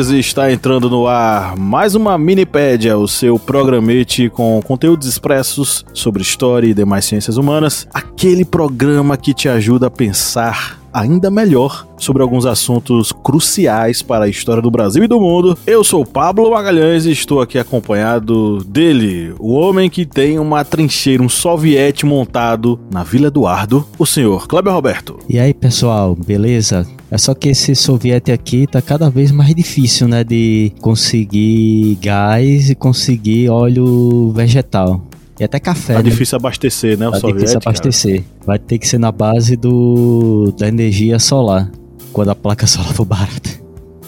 Está entrando no ar mais uma Minipédia, o seu programete com conteúdos expressos sobre história e demais ciências humanas. Aquele programa que te ajuda a pensar ainda melhor sobre alguns assuntos cruciais para a história do Brasil e do mundo. Eu sou Pablo Magalhães e estou aqui acompanhado dele, o homem que tem uma trincheira, um soviete montado na Vila Eduardo, o senhor Kleber Roberto. E aí, pessoal, beleza? É só que esse soviete aqui tá cada vez mais difícil, né, de conseguir gás e conseguir óleo vegetal. E até café. Tá né? difícil abastecer, né? O tá soviético. difícil abastecer. Vai ter que ser na base do da energia solar, quando a placa solar for barata.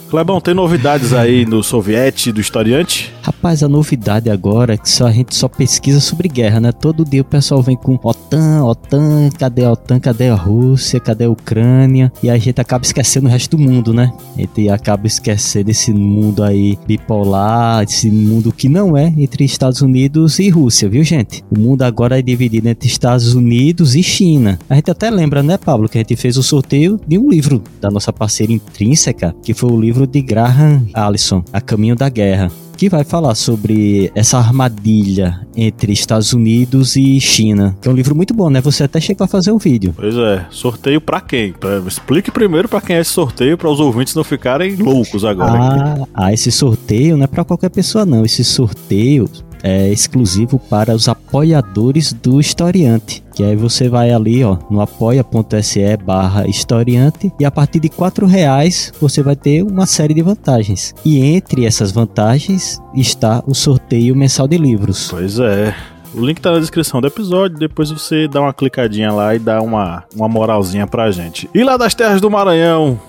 Clebão, tem novidades aí no soviete, do historiante? Rapaz, a novidade agora é que só, a gente só pesquisa sobre guerra, né? Todo dia o pessoal vem com OTAN, OTAN, cadê a OTAN, cadê a Rússia, cadê a Ucrânia? E a gente acaba esquecendo o resto do mundo, né? A gente acaba esquecendo esse mundo aí bipolar, esse mundo que não é entre Estados Unidos e Rússia, viu, gente? O mundo agora é dividido entre Estados Unidos e China. A gente até lembra, né, Pablo, que a gente fez o sorteio de um livro da nossa parceira intrínseca, que foi o livro de Graham Allison, A Caminho da Guerra que vai falar sobre essa armadilha entre Estados Unidos e China. Que é um livro muito bom, né? Você até chegou a fazer o um vídeo. Pois é. Sorteio para quem? Pra, explique primeiro para quem é esse sorteio, para os ouvintes não ficarem loucos agora. Ah, ah, esse sorteio não é para qualquer pessoa, não. Esse sorteio é exclusivo para os apoiadores do historiante. Que aí você vai ali, ó, no apoia.se barra historiante e a partir de quatro reais você vai ter uma série de vantagens. E entre essas vantagens está o sorteio mensal de livros. Pois é. O link tá na descrição do episódio, depois você dá uma clicadinha lá e dá uma, uma moralzinha pra gente. E lá das terras do Maranhão,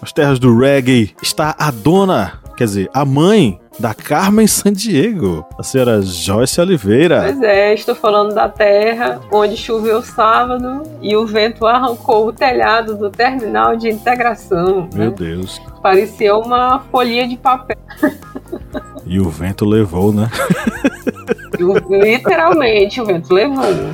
as terras do reggae, está a dona, quer dizer, a mãe da Carmen Sandiego, a senhora Joyce Oliveira. Pois é, estou falando da terra onde choveu sábado e o vento arrancou o telhado do terminal de integração. Meu né? Deus. Parecia uma folhinha de papel. E o vento levou, né? Literalmente, o vento levou.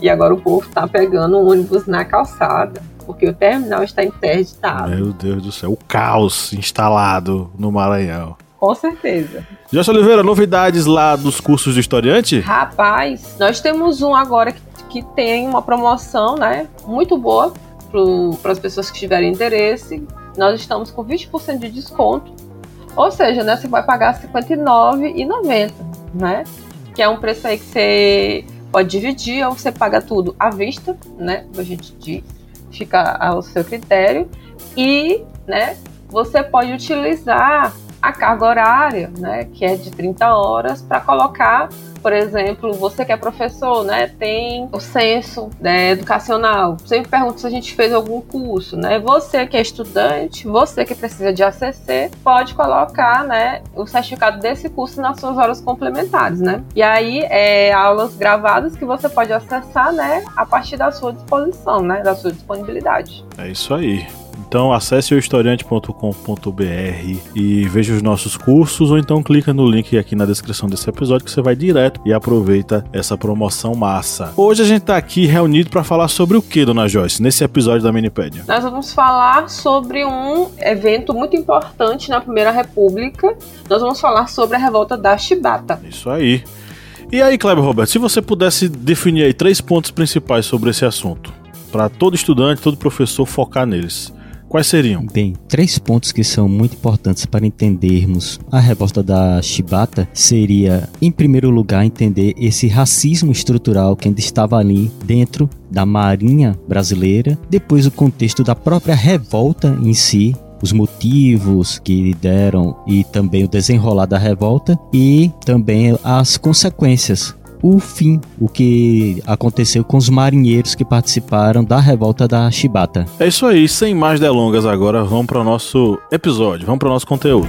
E agora o povo está pegando um ônibus na calçada porque o terminal está interditado. Meu Deus do céu, o caos instalado no Maranhão. Com certeza. Josh Oliveira, novidades lá dos cursos de historiante? Rapaz, nós temos um agora que, que tem uma promoção, né? Muito boa para as pessoas que tiverem interesse. Nós estamos com 20% de desconto. Ou seja, né, você vai pagar R$ 59,90, né? Que é um preço aí que você pode dividir ou você paga tudo à vista, né? A gente diz, fica ao seu critério. E, né, você pode utilizar a carga horária, né, que é de 30 horas, para colocar, por exemplo, você que é professor, né, tem o censo né, educacional. Sempre pergunta se a gente fez algum curso, né? Você que é estudante, você que precisa de ACC, pode colocar, né, o certificado desse curso nas suas horas complementares, né? E aí, é aulas gravadas que você pode acessar, né, a partir da sua disposição, né, da sua disponibilidade. É isso aí. Então acesse o historiante.com.br e veja os nossos cursos ou então clica no link aqui na descrição desse episódio que você vai direto e aproveita essa promoção massa. Hoje a gente tá aqui reunido para falar sobre o que, dona Joyce, nesse episódio da Minipédia? Nós vamos falar sobre um evento muito importante na Primeira República. Nós vamos falar sobre a revolta da Chibata. Isso aí. E aí, Kleber Roberto, se você pudesse definir aí três pontos principais sobre esse assunto, para todo estudante, todo professor focar neles. Quais seriam? Bem, três pontos que são muito importantes para entendermos a revolta da Chibata seria, em primeiro lugar, entender esse racismo estrutural que ainda estava ali dentro da Marinha brasileira, depois o contexto da própria revolta em si, os motivos que deram e também o desenrolar da revolta e também as consequências o fim, o que aconteceu com os marinheiros que participaram da revolta da Chibata. É isso aí, sem mais delongas agora, vamos para o nosso episódio, vamos para o nosso conteúdo.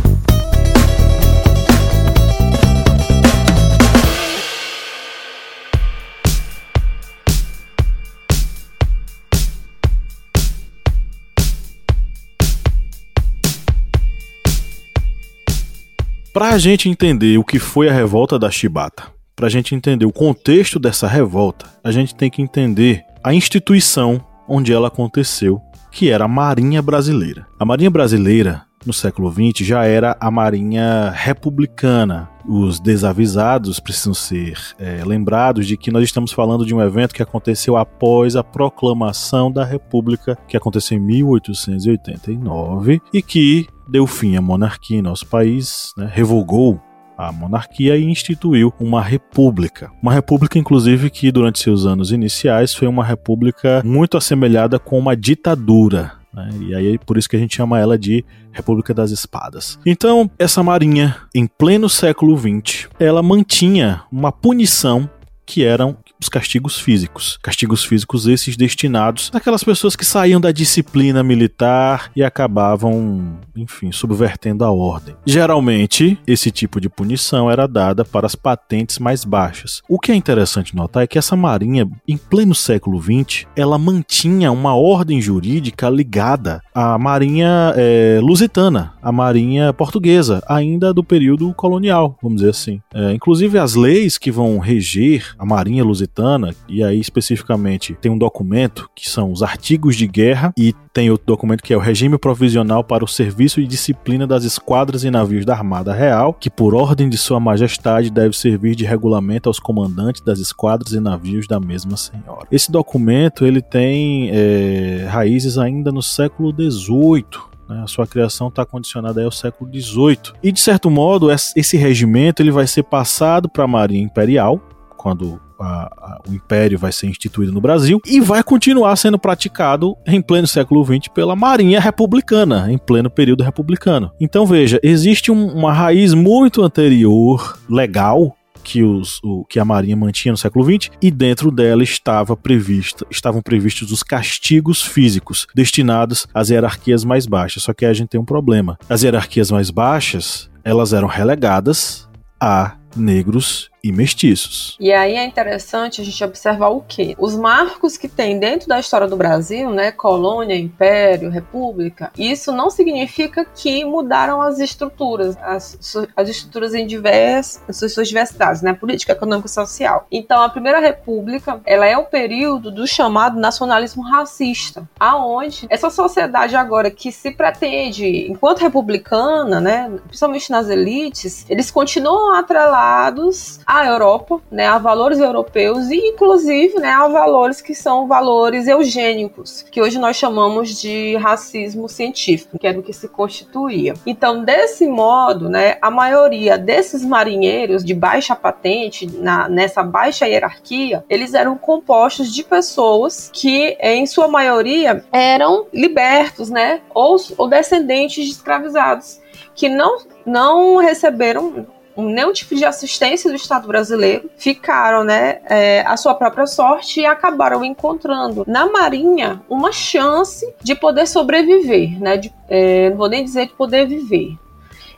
Para a gente entender o que foi a revolta da Chibata, para a gente entender o contexto dessa revolta, a gente tem que entender a instituição onde ela aconteceu, que era a Marinha Brasileira. A Marinha Brasileira, no século XX, já era a Marinha Republicana. Os desavisados precisam ser é, lembrados de que nós estamos falando de um evento que aconteceu após a proclamação da República, que aconteceu em 1889 e que deu fim à monarquia em nosso país, né, revogou a monarquia e instituiu uma república. Uma república, inclusive, que durante seus anos iniciais foi uma república muito assemelhada com uma ditadura. Né? E aí por isso que a gente chama ela de República das Espadas. Então, essa marinha, em pleno século XX, ela mantinha uma punição que eram os castigos físicos. Castigos físicos esses destinados àquelas pessoas que saíam da disciplina militar e acabavam, enfim, subvertendo a ordem. Geralmente, esse tipo de punição era dada para as patentes mais baixas. O que é interessante notar é que essa marinha, em pleno século XX, ela mantinha uma ordem jurídica ligada à marinha é, lusitana, à marinha portuguesa, ainda do período colonial, vamos dizer assim. É, inclusive, as leis que vão reger a marinha lusitana e aí especificamente tem um documento que são os artigos de guerra e tem outro documento que é o Regime Provisional para o Serviço e Disciplina das Esquadras e Navios da Armada Real, que por ordem de Sua Majestade deve servir de regulamento aos comandantes das esquadras e navios da mesma senhora. Esse documento ele tem é, raízes ainda no século XVIII, né? a sua criação está condicionada ao século XVIII. E de certo modo, esse regimento ele vai ser passado para a Marinha Imperial, quando a, a, o Império vai ser instituído no Brasil e vai continuar sendo praticado em pleno século XX pela Marinha Republicana, em pleno período republicano. Então veja, existe um, uma raiz muito anterior, legal, que, os, o, que a Marinha mantinha no século XX, e dentro dela estava prevista, estavam previstos os castigos físicos destinados às hierarquias mais baixas. Só que a gente tem um problema. As hierarquias mais baixas, elas eram relegadas a negros e mestiços. E aí é interessante a gente observar o que? Os marcos que tem dentro da história do Brasil, né, colônia, império, república, isso não significa que mudaram as estruturas, as, as estruturas em diversas, suas diversidades, né, política, econômica e social. Então, a primeira república, ela é o período do chamado nacionalismo racista, aonde essa sociedade agora que se pretende, enquanto republicana, né, principalmente nas elites, eles continuam atrelados à Europa, né, a valores europeus e inclusive, né, a valores que são valores eugênicos, que hoje nós chamamos de racismo científico, que é do que se constituía. Então, desse modo, né, a maioria desses marinheiros de baixa patente, na, nessa baixa hierarquia, eles eram compostos de pessoas que, em sua maioria, eram libertos, né, ou, ou descendentes de escravizados, que não, não receberam nenhum tipo de assistência do Estado brasileiro, ficaram, né, é, a sua própria sorte e acabaram encontrando na Marinha uma chance de poder sobreviver, né, de, é, não vou nem dizer de poder viver.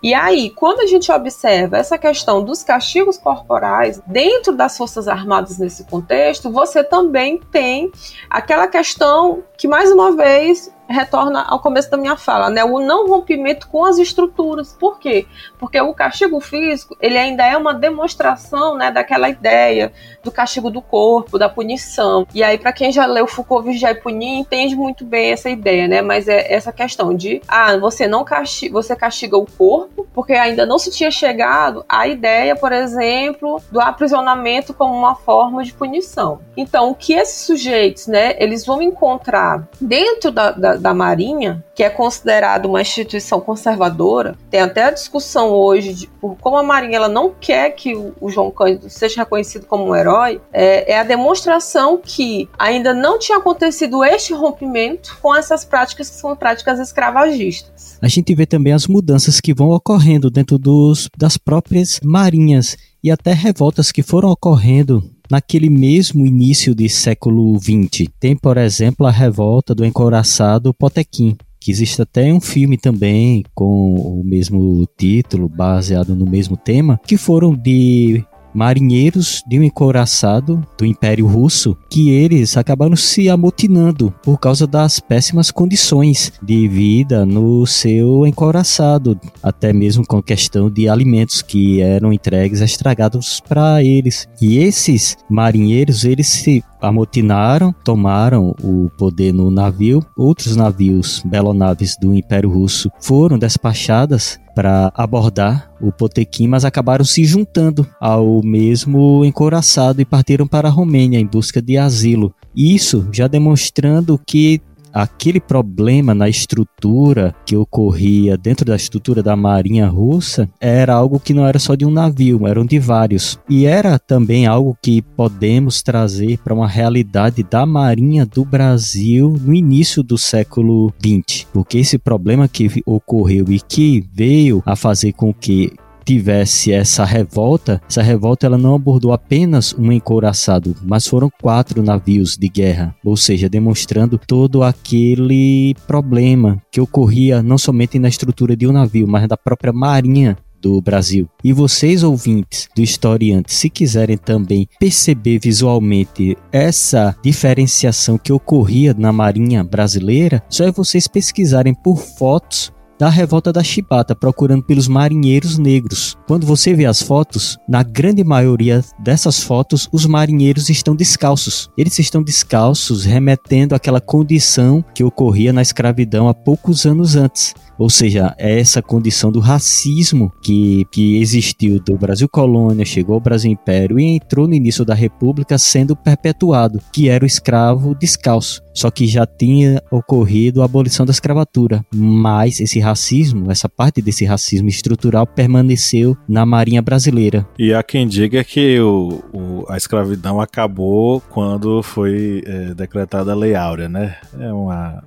E aí, quando a gente observa essa questão dos castigos corporais dentro das Forças Armadas nesse contexto, você também tem aquela questão que, mais uma vez, retorna ao começo da minha fala, né? O não rompimento com as estruturas. Por quê? Porque o castigo físico, ele ainda é uma demonstração, né, daquela ideia do castigo do corpo, da punição. E aí, para quem já leu Foucault Vigiar e Punir, entende muito bem essa ideia, né? Mas é essa questão de, ah, você não castiga, você castiga o corpo, porque ainda não se tinha chegado à ideia, por exemplo, do aprisionamento como uma forma de punição. Então, o que esses sujeitos, né, eles vão encontrar dentro da, da, da Marinha, que é considerado uma instituição conservadora, tem até a discussão hoje de por como a Marinha ela não quer que o, o João Cândido seja reconhecido como um herói, é, é a demonstração que ainda não tinha acontecido este rompimento com essas práticas que são práticas escravagistas. A gente vê também as mudanças que vão ocorrendo dentro dos, das próprias marinhas e até revoltas que foram ocorrendo naquele mesmo início de século XX. Tem, por exemplo, a revolta do encouraçado Potequim, que existe até um filme também com o mesmo título, baseado no mesmo tema, que foram de marinheiros de um encouraçado do Império Russo que eles acabaram se amotinando por causa das péssimas condições de vida no seu encouraçado, até mesmo com questão de alimentos que eram entregues estragados para eles. E esses marinheiros, eles se amotinaram, tomaram o poder no navio. Outros navios, belonaves do Império Russo, foram despachadas para abordar o Potequim, mas acabaram se juntando ao mesmo encoraçado e partiram para a Romênia em busca de asilo. Isso já demonstrando que aquele problema na estrutura que ocorria dentro da estrutura da marinha russa era algo que não era só de um navio, eram de vários. E era também algo que podemos trazer para uma realidade da marinha do Brasil no início do século XX, porque esse problema que ocorreu e que veio a fazer com que tivesse essa revolta, essa revolta ela não abordou apenas um encouraçado, mas foram quatro navios de guerra, ou seja, demonstrando todo aquele problema que ocorria não somente na estrutura de um navio, mas da própria marinha do Brasil. E vocês, ouvintes do Historiante, se quiserem também perceber visualmente essa diferenciação que ocorria na Marinha brasileira, só é vocês pesquisarem por fotos da revolta da Chibata, procurando pelos marinheiros negros. Quando você vê as fotos, na grande maioria dessas fotos, os marinheiros estão descalços. Eles estão descalços, remetendo àquela condição que ocorria na escravidão há poucos anos antes. Ou seja, é essa condição do racismo que, que existiu do Brasil colônia, chegou ao Brasil império e entrou no início da República sendo perpetuado, que era o escravo descalço. Só que já tinha ocorrido a abolição da escravatura, mas esse racismo, essa parte desse racismo estrutural permaneceu na Marinha Brasileira. E há quem diga que o, o a escravidão acabou quando foi é, decretada a Lei Áurea, né? É uma,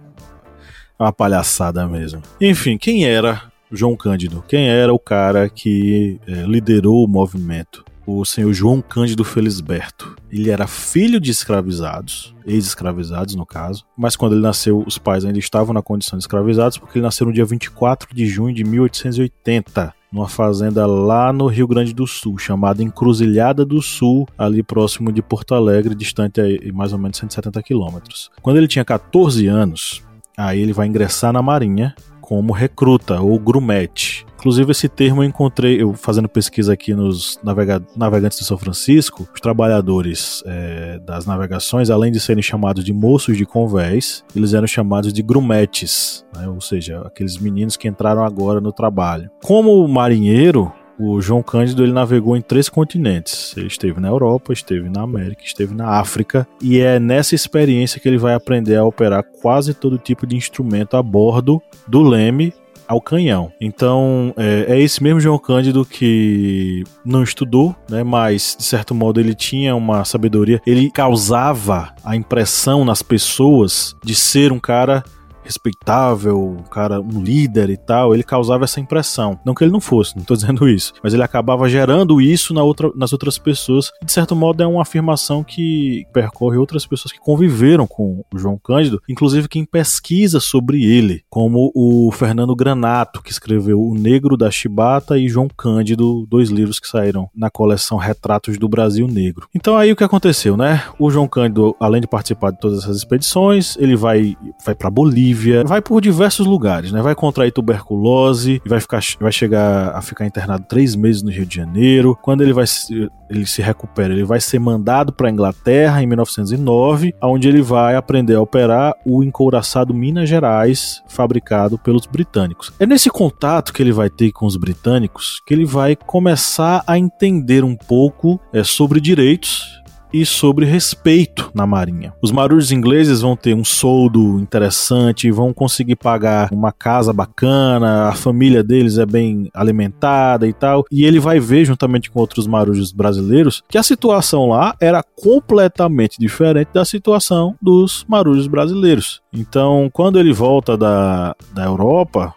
uma palhaçada mesmo. Enfim, quem era João Cândido? Quem era o cara que é, liderou o movimento? O senhor João Cândido Felisberto. Ele era filho de escravizados, ex-escravizados no caso, mas quando ele nasceu, os pais ainda estavam na condição de escravizados, porque ele nasceu no dia 24 de junho de 1880 numa fazenda lá no Rio Grande do Sul, chamada Encruzilhada do Sul, ali próximo de Porto Alegre, distante aí, mais ou menos 170 quilômetros. Quando ele tinha 14 anos, Aí ele vai ingressar na Marinha como recruta ou grumete. Inclusive esse termo eu encontrei, eu fazendo pesquisa aqui nos navega navegantes de São Francisco, os trabalhadores é, das navegações, além de serem chamados de moços de convés, eles eram chamados de grumetes, né? ou seja, aqueles meninos que entraram agora no trabalho. Como marinheiro, o João Cândido ele navegou em três continentes. Ele esteve na Europa, esteve na América, esteve na África. E é nessa experiência que ele vai aprender a operar quase todo tipo de instrumento a bordo do leme ao canhão. Então é, é, esse mesmo João Cândido que não estudou, né, mas de certo modo ele tinha uma sabedoria. Ele causava a impressão nas pessoas de ser um cara respeitável, um cara, um líder e tal, ele causava essa impressão. Não que ele não fosse, não tô dizendo isso, mas ele acabava gerando isso na outra, nas outras pessoas. E, de certo modo, é uma afirmação que percorre outras pessoas que conviveram com o João Cândido, inclusive quem pesquisa sobre ele, como o Fernando Granato, que escreveu O Negro da Chibata e João Cândido, dois livros que saíram na coleção Retratos do Brasil Negro. Então aí o que aconteceu, né? O João Cândido, além de participar de todas essas expedições, ele vai vai para Bolívia Bolívia, vai por diversos lugares, né? Vai contrair tuberculose, vai, ficar, vai chegar a ficar internado três meses no Rio de Janeiro. Quando ele vai ele se recupera, ele vai ser mandado para a Inglaterra em 1909, onde ele vai aprender a operar o encouraçado Minas Gerais, fabricado pelos britânicos. É nesse contato que ele vai ter com os britânicos que ele vai começar a entender um pouco é, sobre direitos e sobre respeito na marinha. Os marujos ingleses vão ter um soldo interessante, vão conseguir pagar uma casa bacana, a família deles é bem alimentada e tal, e ele vai ver juntamente com outros marujos brasileiros que a situação lá era completamente diferente da situação dos marujos brasileiros. Então, quando ele volta da, da Europa,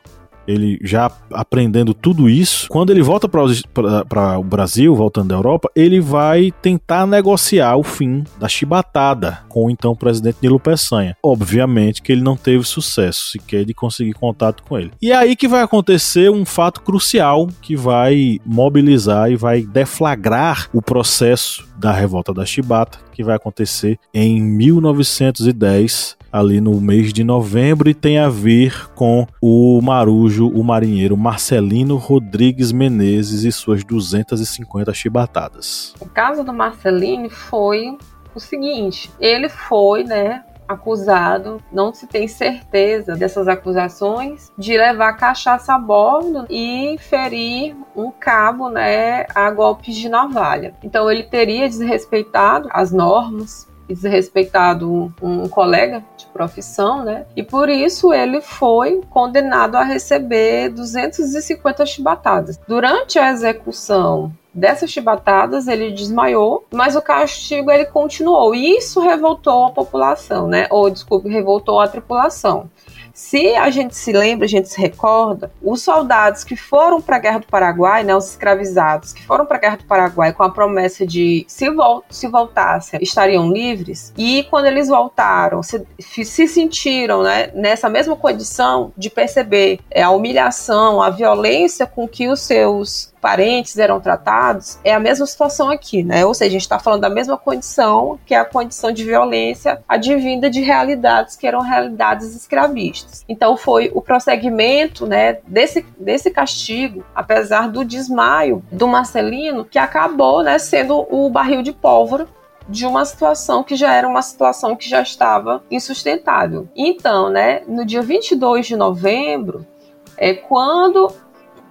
ele já aprendendo tudo isso, quando ele volta para o Brasil, voltando da Europa, ele vai tentar negociar o fim da chibatada com o então presidente Nilo Peçanha. Obviamente que ele não teve sucesso sequer de conseguir contato com ele. E é aí que vai acontecer um fato crucial que vai mobilizar e vai deflagrar o processo da revolta da chibata, que vai acontecer em 1910 ali no mês de novembro e tem a ver com o marujo, o marinheiro Marcelino Rodrigues Menezes e suas 250 chibatadas. O caso do Marcelino foi o seguinte, ele foi, né, acusado, não se tem certeza dessas acusações, de levar cachaça a bordo e ferir um cabo, né, a golpes de navalha. Então ele teria desrespeitado as normas desrespeitado um, colega de profissão, né? E por isso ele foi condenado a receber 250 chibatadas. Durante a execução dessas chibatadas ele desmaiou, mas o castigo ele continuou. E isso revoltou a população, né? Ou desculpe, revoltou a tripulação. Se a gente se lembra, a gente se recorda, os soldados que foram para a Guerra do Paraguai, né, os escravizados que foram para a Guerra do Paraguai com a promessa de se, vol se voltassem, estariam livres, e quando eles voltaram, se, se sentiram né, nessa mesma condição de perceber é, a humilhação, a violência com que os seus parentes eram tratados, é a mesma situação aqui, né? Ou seja, a gente está falando da mesma condição, que é a condição de violência advinda de realidades que eram realidades escravistas. Então foi o prosseguimento, né, desse, desse castigo, apesar do desmaio do Marcelino, que acabou, né, sendo o barril de pólvora de uma situação que já era uma situação que já estava insustentável. Então, né, no dia 22 de novembro, é quando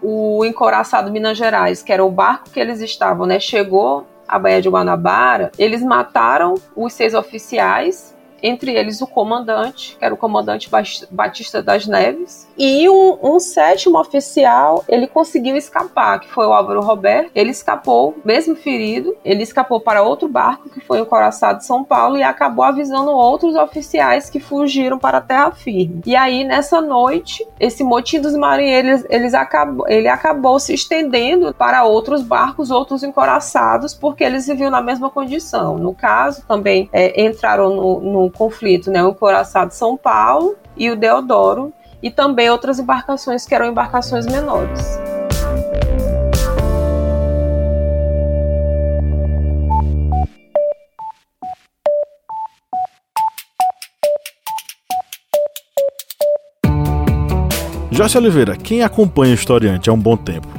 o encoraçado Minas Gerais, que era o barco que eles estavam, né, chegou à Baía de Guanabara, eles mataram os seis oficiais entre eles o comandante, que era o comandante Batista das Neves, e um, um, sétimo oficial, ele conseguiu escapar, que foi o Álvaro Roberto. Ele escapou, mesmo ferido, ele escapou para outro barco, que foi o Coraçado de São Paulo, e acabou avisando outros oficiais que fugiram para a terra firme. E aí, nessa noite, esse motim dos marinheiros, eles acabou, ele acabou se estendendo para outros barcos, outros encoraçados, porque eles viviam na mesma condição. No caso, também é, entraram no, no conflito, né? O Coraçado São Paulo e o Deodoro, e também outras embarcações que eram embarcações menores. Joyce Oliveira, quem acompanha o historiante há um bom tempo,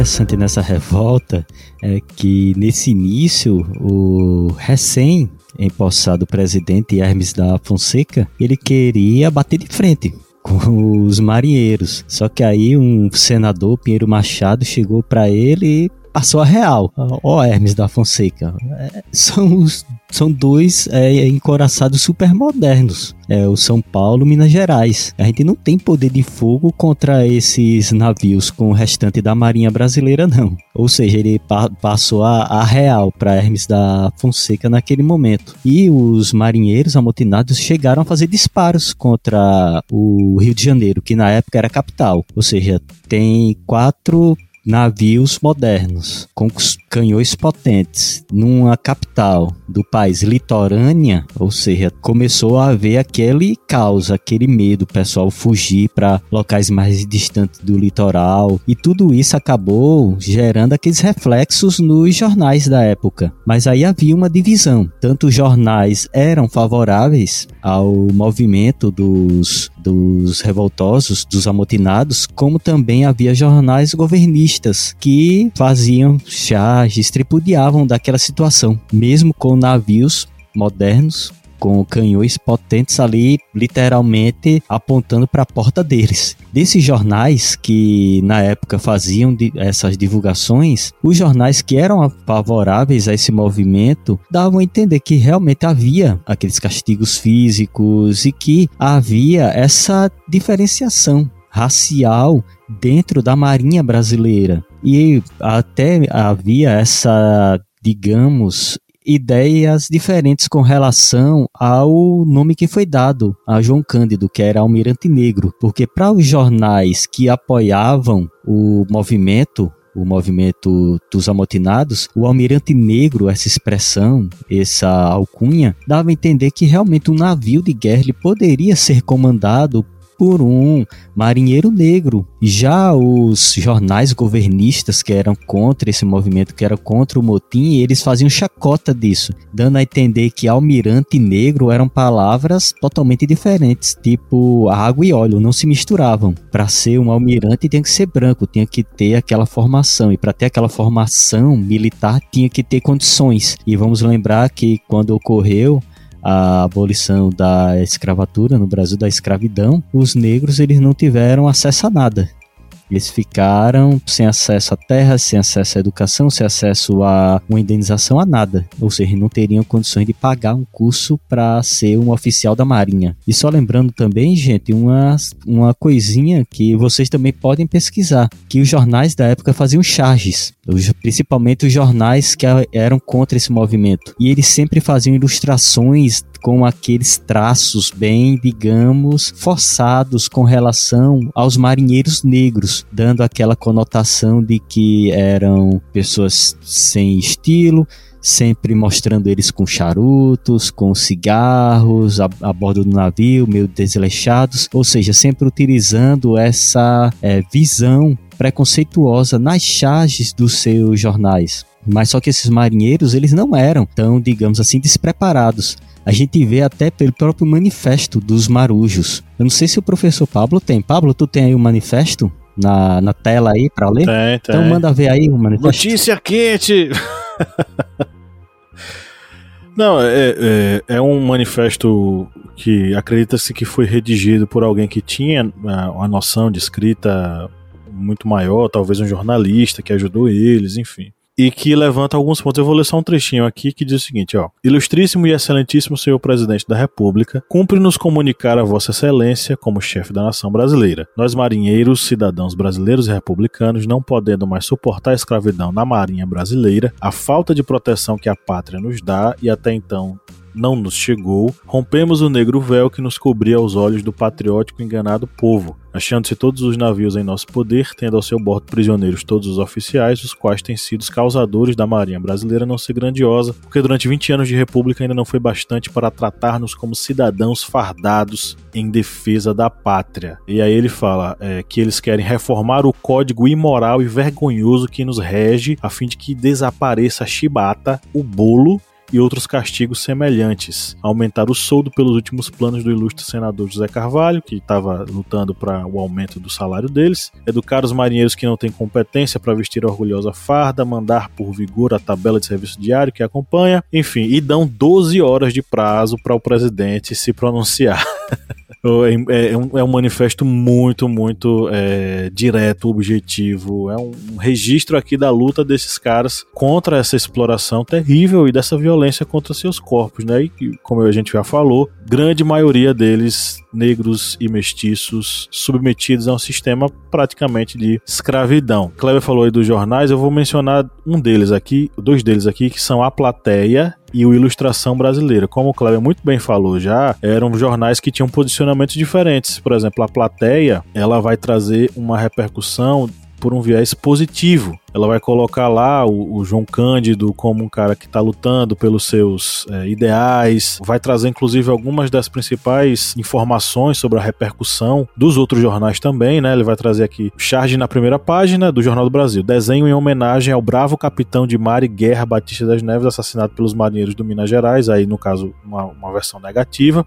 Interessante nessa revolta é que, nesse início, o recém empossado presidente Hermes da Fonseca, ele queria bater de frente com os marinheiros. Só que aí um senador, Pinheiro Machado, chegou para ele e passou a real. Ó Hermes da Fonseca. É, são, os, são dois é, encoraçados super modernos. É o São Paulo, Minas Gerais. A gente não tem poder de fogo contra esses navios com o restante da marinha brasileira, não. Ou seja, ele pa passou a, a real para Hermes da Fonseca naquele momento. E os marinheiros amotinados chegaram a fazer disparos contra o Rio de Janeiro, que na época era capital. Ou seja, tem quatro navios modernos com canhões potentes numa capital do país litorânea, ou seja, começou a haver aquele caos, aquele medo, o pessoal fugir para locais mais distantes do litoral e tudo isso acabou gerando aqueles reflexos nos jornais da época. Mas aí havia uma divisão, tanto os jornais eram favoráveis ao movimento dos dos revoltosos, dos amotinados, como também havia jornais governistas que faziam charges, tripudiavam daquela situação, mesmo com navios modernos com canhões potentes ali, literalmente apontando para a porta deles. Desses jornais que na época faziam essas divulgações, os jornais que eram favoráveis a esse movimento davam a entender que realmente havia aqueles castigos físicos e que havia essa diferenciação racial dentro da Marinha Brasileira. E até havia essa digamos, ideias diferentes com relação ao nome que foi dado a João Cândido, que era Almirante Negro, porque para os jornais que apoiavam o movimento o movimento dos amotinados, o almirante negro, essa expressão, essa alcunha, dava a entender que realmente um navio de guerra poderia ser comandado por um marinheiro negro. Já os jornais governistas que eram contra esse movimento, que era contra o motim, eles faziam chacota disso, dando a entender que almirante negro eram palavras totalmente diferentes, tipo água e óleo, não se misturavam. Para ser um almirante tinha que ser branco, tinha que ter aquela formação, e para ter aquela formação militar tinha que ter condições. E vamos lembrar que quando ocorreu a abolição da escravatura no Brasil, da escravidão, os negros eles não tiveram acesso a nada. Eles ficaram sem acesso à terra, sem acesso à educação, sem acesso a uma indenização a nada. Ou seja, não teriam condições de pagar um curso para ser um oficial da Marinha. E só lembrando também, gente, uma, uma coisinha que vocês também podem pesquisar: que os jornais da época faziam charges, principalmente os jornais que eram contra esse movimento. E eles sempre faziam ilustrações com aqueles traços bem, digamos, forçados com relação aos marinheiros negros, dando aquela conotação de que eram pessoas sem estilo, sempre mostrando eles com charutos, com cigarros, a, a bordo do navio, meio desleixados, ou seja, sempre utilizando essa é, visão preconceituosa nas charges dos seus jornais. Mas só que esses marinheiros, eles não eram tão, digamos assim, despreparados a gente vê até pelo próprio manifesto dos marujos. Eu não sei se o professor Pablo tem. Pablo, tu tem aí o manifesto na, na tela aí para ler? Tem, tem. Então manda ver aí o manifesto. Notícia quente! Não, é, é, é, um manifesto que acredita-se que foi redigido por alguém que tinha ah, uma noção de escrita muito maior, talvez um jornalista que ajudou eles, enfim e que levanta alguns pontos. Eu vou ler só um trechinho aqui que diz o seguinte, ó. Ilustríssimo e excelentíssimo senhor presidente da República, cumpre-nos comunicar a vossa excelência como chefe da nação brasileira. Nós marinheiros, cidadãos brasileiros e republicanos, não podendo mais suportar a escravidão na marinha brasileira, a falta de proteção que a pátria nos dá e até então não nos chegou, rompemos o negro véu que nos cobria os olhos do patriótico enganado povo, achando-se todos os navios em nosso poder, tendo ao seu bordo prisioneiros todos os oficiais, os quais têm sido os causadores da Marinha Brasileira não ser grandiosa, porque durante 20 anos de república ainda não foi bastante para tratar-nos como cidadãos fardados em defesa da pátria. E aí ele fala é, que eles querem reformar o código imoral e vergonhoso que nos rege, a fim de que desapareça a chibata, o bolo e outros castigos semelhantes. Aumentar o soldo pelos últimos planos do ilustre senador José Carvalho, que estava lutando para o aumento do salário deles. Educar os marinheiros que não têm competência para vestir a orgulhosa farda, mandar por vigor a tabela de serviço diário que acompanha. Enfim, e dão 12 horas de prazo para o presidente se pronunciar. É, é, um, é um manifesto muito, muito é, direto, objetivo. É um, um registro aqui da luta desses caras contra essa exploração terrível e dessa violência contra seus corpos, né? E como a gente já falou, grande maioria deles negros e mestiços submetidos a um sistema praticamente de escravidão. Kleber falou aí dos jornais, eu vou mencionar um deles aqui, dois deles aqui, que são A Plateia e o Ilustração Brasileira. Como o Kleber muito bem falou já, eram jornais que tinham posicionamentos diferentes. Por exemplo, a Plateia, ela vai trazer uma repercussão por um viés positivo. Ela vai colocar lá o, o João Cândido como um cara que está lutando pelos seus é, ideais, vai trazer inclusive algumas das principais informações sobre a repercussão dos outros jornais também, né? Ele vai trazer aqui charge na primeira página do Jornal do Brasil, desenho em homenagem ao bravo capitão de mar e guerra Batista das Neves, assassinado pelos marinheiros do Minas Gerais, aí no caso uma, uma versão negativa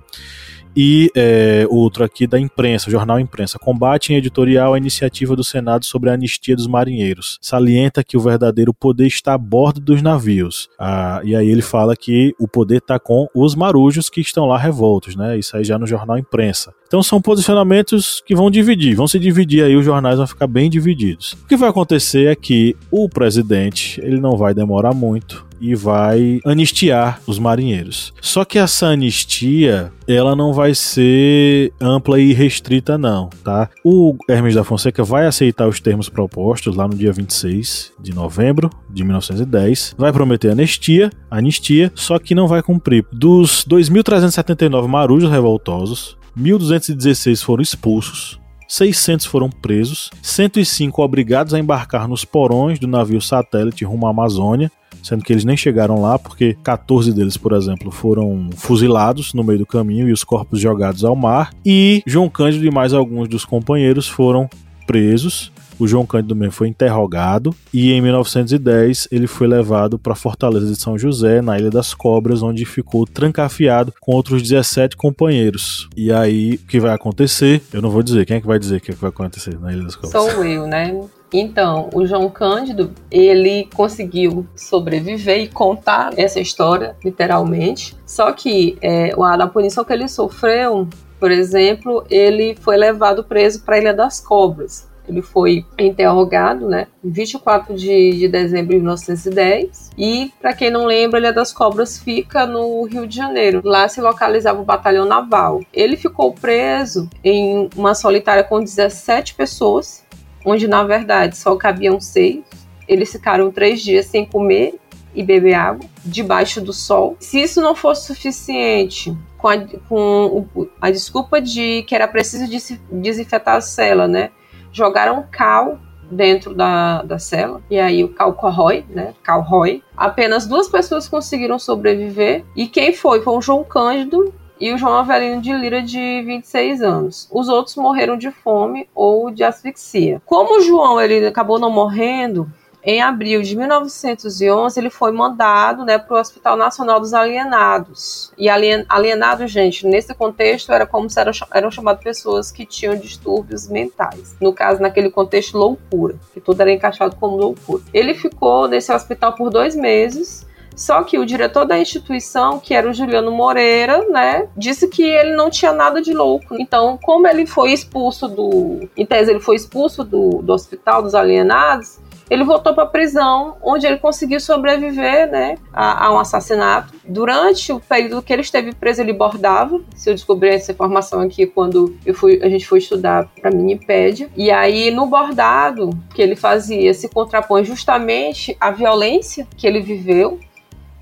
e é, outro aqui da imprensa, jornal Imprensa. Combate em editorial a iniciativa do Senado sobre a anistia dos marinheiros. Salienta que o verdadeiro poder está a bordo dos navios. Ah, e aí ele fala que o poder está com os marujos que estão lá revoltos, né? Isso aí já no jornal Imprensa. Então são posicionamentos que vão dividir, vão se dividir aí, os jornais vão ficar bem divididos. O que vai acontecer é que o presidente, ele não vai demorar muito, e vai anistiar os marinheiros. Só que essa anistia, ela não vai ser ampla e restrita não, tá? O Hermes da Fonseca vai aceitar os termos propostos lá no dia 26 de novembro de 1910, vai prometer anistia, anistia, só que não vai cumprir. Dos 2.379 marujos revoltosos, 1.216 foram expulsos, 600 foram presos, 105 obrigados a embarcar nos porões do navio satélite rumo à Amazônia, sendo que eles nem chegaram lá porque 14 deles, por exemplo, foram fuzilados no meio do caminho e os corpos jogados ao mar, e João Cândido e mais alguns dos companheiros foram presos o João Cândido mesmo foi interrogado e em 1910 ele foi levado para a Fortaleza de São José, na Ilha das Cobras, onde ficou trancafiado com outros 17 companheiros. E aí, o que vai acontecer? Eu não vou dizer. Quem é que vai dizer o que, é vai acontecer na Ilha das Cobras? Sou eu, né? Então, o João Cândido, ele conseguiu sobreviver e contar essa história, literalmente. Só que é, a punição que ele sofreu, por exemplo, ele foi levado preso para a Ilha das Cobras. Ele foi interrogado, né, em 24 de, de dezembro de 1910. E, para quem não lembra, Ilha das Cobras fica no Rio de Janeiro. Lá se localizava o batalhão naval. Ele ficou preso em uma solitária com 17 pessoas, onde na verdade só cabiam seis. Eles ficaram três dias sem comer e beber água, debaixo do sol. Se isso não fosse suficiente, com a, com a desculpa de que era preciso desinfetar a cela, né? jogaram cal dentro da, da cela, e aí o cal corrói, né, cal rói. Apenas duas pessoas conseguiram sobreviver, e quem foi? Foi o João Cândido e o João Avelino de Lira, de 26 anos. Os outros morreram de fome ou de asfixia. Como o João ele acabou não morrendo, em abril de 1911, ele foi mandado né, para o Hospital Nacional dos Alienados. E alien, alienado, gente, nesse contexto, era como se eram, eram chamadas pessoas que tinham distúrbios mentais. No caso, naquele contexto, loucura, que tudo era encaixado como loucura. Ele ficou nesse hospital por dois meses. Só que o diretor da instituição, que era o Juliano Moreira, né, disse que ele não tinha nada de louco. Então, como ele foi expulso do. Em tese, ele foi expulso do, do hospital dos alienados, ele voltou para a prisão, onde ele conseguiu sobreviver né, a, a, um assassinato. Durante o período que ele esteve preso, ele bordava. Se eu descobri essa informação aqui quando eu fui, a gente foi estudar para a Minipédia. E aí, no bordado que ele fazia, se contrapõe justamente à violência que ele viveu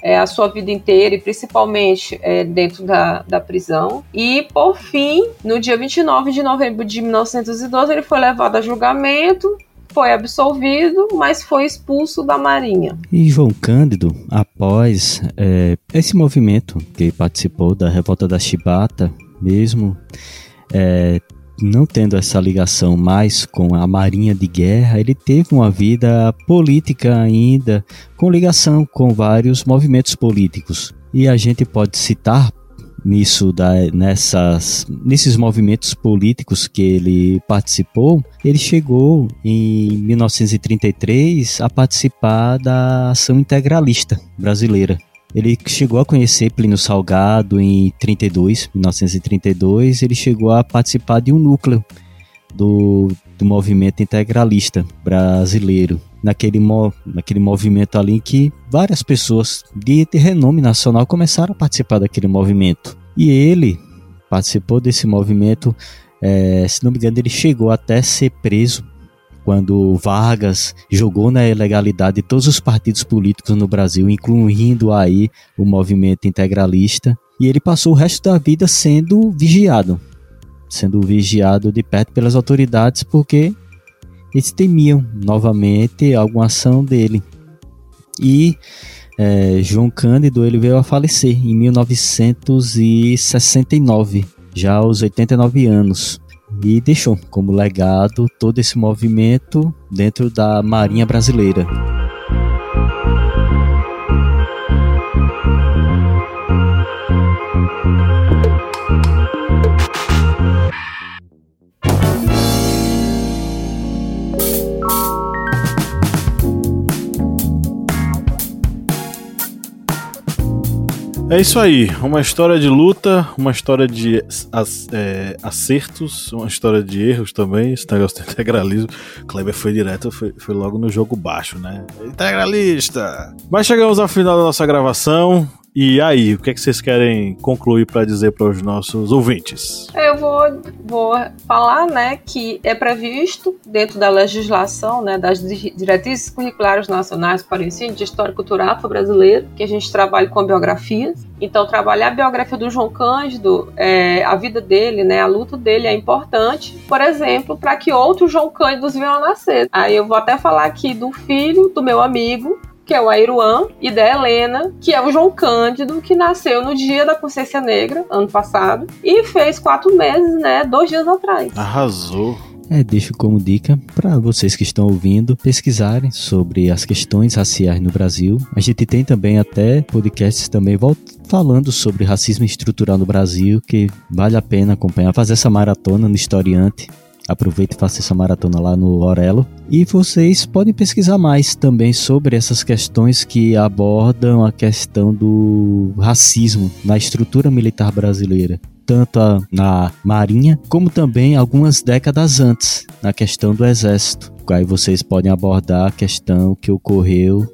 é, a sua vida inteira e principalmente é, dentro da, da prisão. E, por fim, no dia 29 de novembro de 1912, ele foi levado a julgamento foi absolvido, mas foi expulso da Marinha. E João Cândido, após é, esse movimento que participou da revolta da Chibata, mesmo é, não tendo essa ligação mais com a Marinha de Guerra, ele teve uma vida política ainda, com ligação com vários movimentos políticos. E a gente pode citar nisso da, nessas, nesses movimentos políticos que ele participou, ele chegou em 1933 a participar da ação integralista brasileira. Ele chegou a conhecer Plínio Salgado em 32, 1932, ele chegou a participar de um núcleo do, do movimento integralista brasileiro. Naquele, naquele movimento ali que várias pessoas de, de renome nacional começaram a participar daquele movimento. E ele participou desse movimento, é, se não me engano, ele chegou até ser preso quando Vargas jogou na ilegalidade de todos os partidos políticos no Brasil, incluindo aí o movimento integralista, e ele passou o resto da vida sendo vigiado, sendo vigiado de perto pelas autoridades porque eles temiam novamente alguma ação dele. E é, João Cândido ele veio a falecer em 1969, já aos 89 anos e deixou como legado todo esse movimento dentro da Marinha Brasileira. É isso aí, uma história de luta, uma história de é, acertos, uma história de erros também, esse negócio do integralismo. Kleber foi direto, foi, foi logo no jogo baixo, né? Integralista! Mas chegamos ao final da nossa gravação. E aí, o que, é que vocês querem concluir para dizer para os nossos ouvintes? Eu vou, vou falar, né, que é previsto dentro da legislação, né, das diretrizes curriculares nacionais para o ensino de história cultural brasileiro, que a gente trabalha com biografias. Então, trabalhar a biografia do João Cândido, é, a vida dele, né, a luta dele é importante, por exemplo, para que outros João Cândidos venham a nascer. Aí eu vou até falar aqui do filho do meu amigo, que é o Airuan, e da Helena, que é o João Cândido, que nasceu no dia da Consciência Negra, ano passado, e fez quatro meses, né, dois dias atrás. Arrasou. É, deixo como dica para vocês que estão ouvindo pesquisarem sobre as questões raciais no Brasil. A gente tem também até podcasts também falando sobre racismo estrutural no Brasil, que vale a pena acompanhar, fazer essa maratona no Historiante. Aproveite e faça essa maratona lá no Orelo. E vocês podem pesquisar mais também sobre essas questões que abordam a questão do racismo na estrutura militar brasileira tanto na Marinha como também algumas décadas antes, na questão do Exército. Aí vocês podem abordar a questão que ocorreu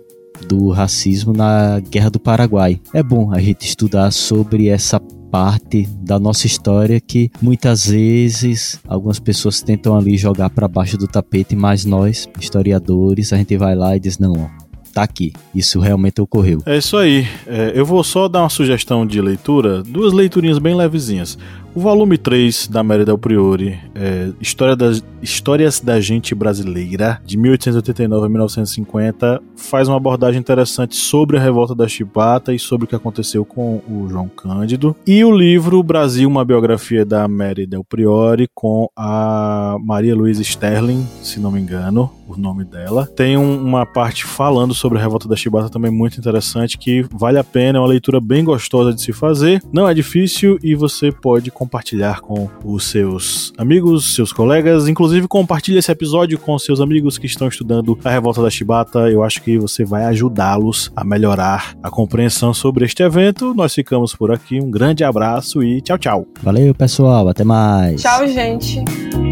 do racismo na Guerra do Paraguai. É bom a gente estudar sobre essa parte da nossa história que muitas vezes algumas pessoas tentam ali jogar para baixo do tapete, mas nós, historiadores, a gente vai lá e diz: não, ó, tá aqui. Isso realmente ocorreu. É isso aí. É, eu vou só dar uma sugestão de leitura, duas leiturinhas bem levezinhas. O volume 3 da Mary Del Priori, é, História das, Histórias da Gente Brasileira, de 1889 a 1950, faz uma abordagem interessante sobre a revolta da Chibata e sobre o que aconteceu com o João Cândido. E o livro Brasil, uma biografia da Mary Del Priori, com a Maria Luísa Sterling, se não me engano, o nome dela. Tem um, uma parte falando sobre a revolta da Chibata também muito interessante, que vale a pena, é uma leitura bem gostosa de se fazer. Não é difícil e você pode compartilhar com os seus amigos, seus colegas. Inclusive, compartilhe esse episódio com seus amigos que estão estudando a Revolta da Chibata. Eu acho que você vai ajudá-los a melhorar a compreensão sobre este evento. Nós ficamos por aqui. Um grande abraço e tchau, tchau. Valeu, pessoal. Até mais. Tchau, gente.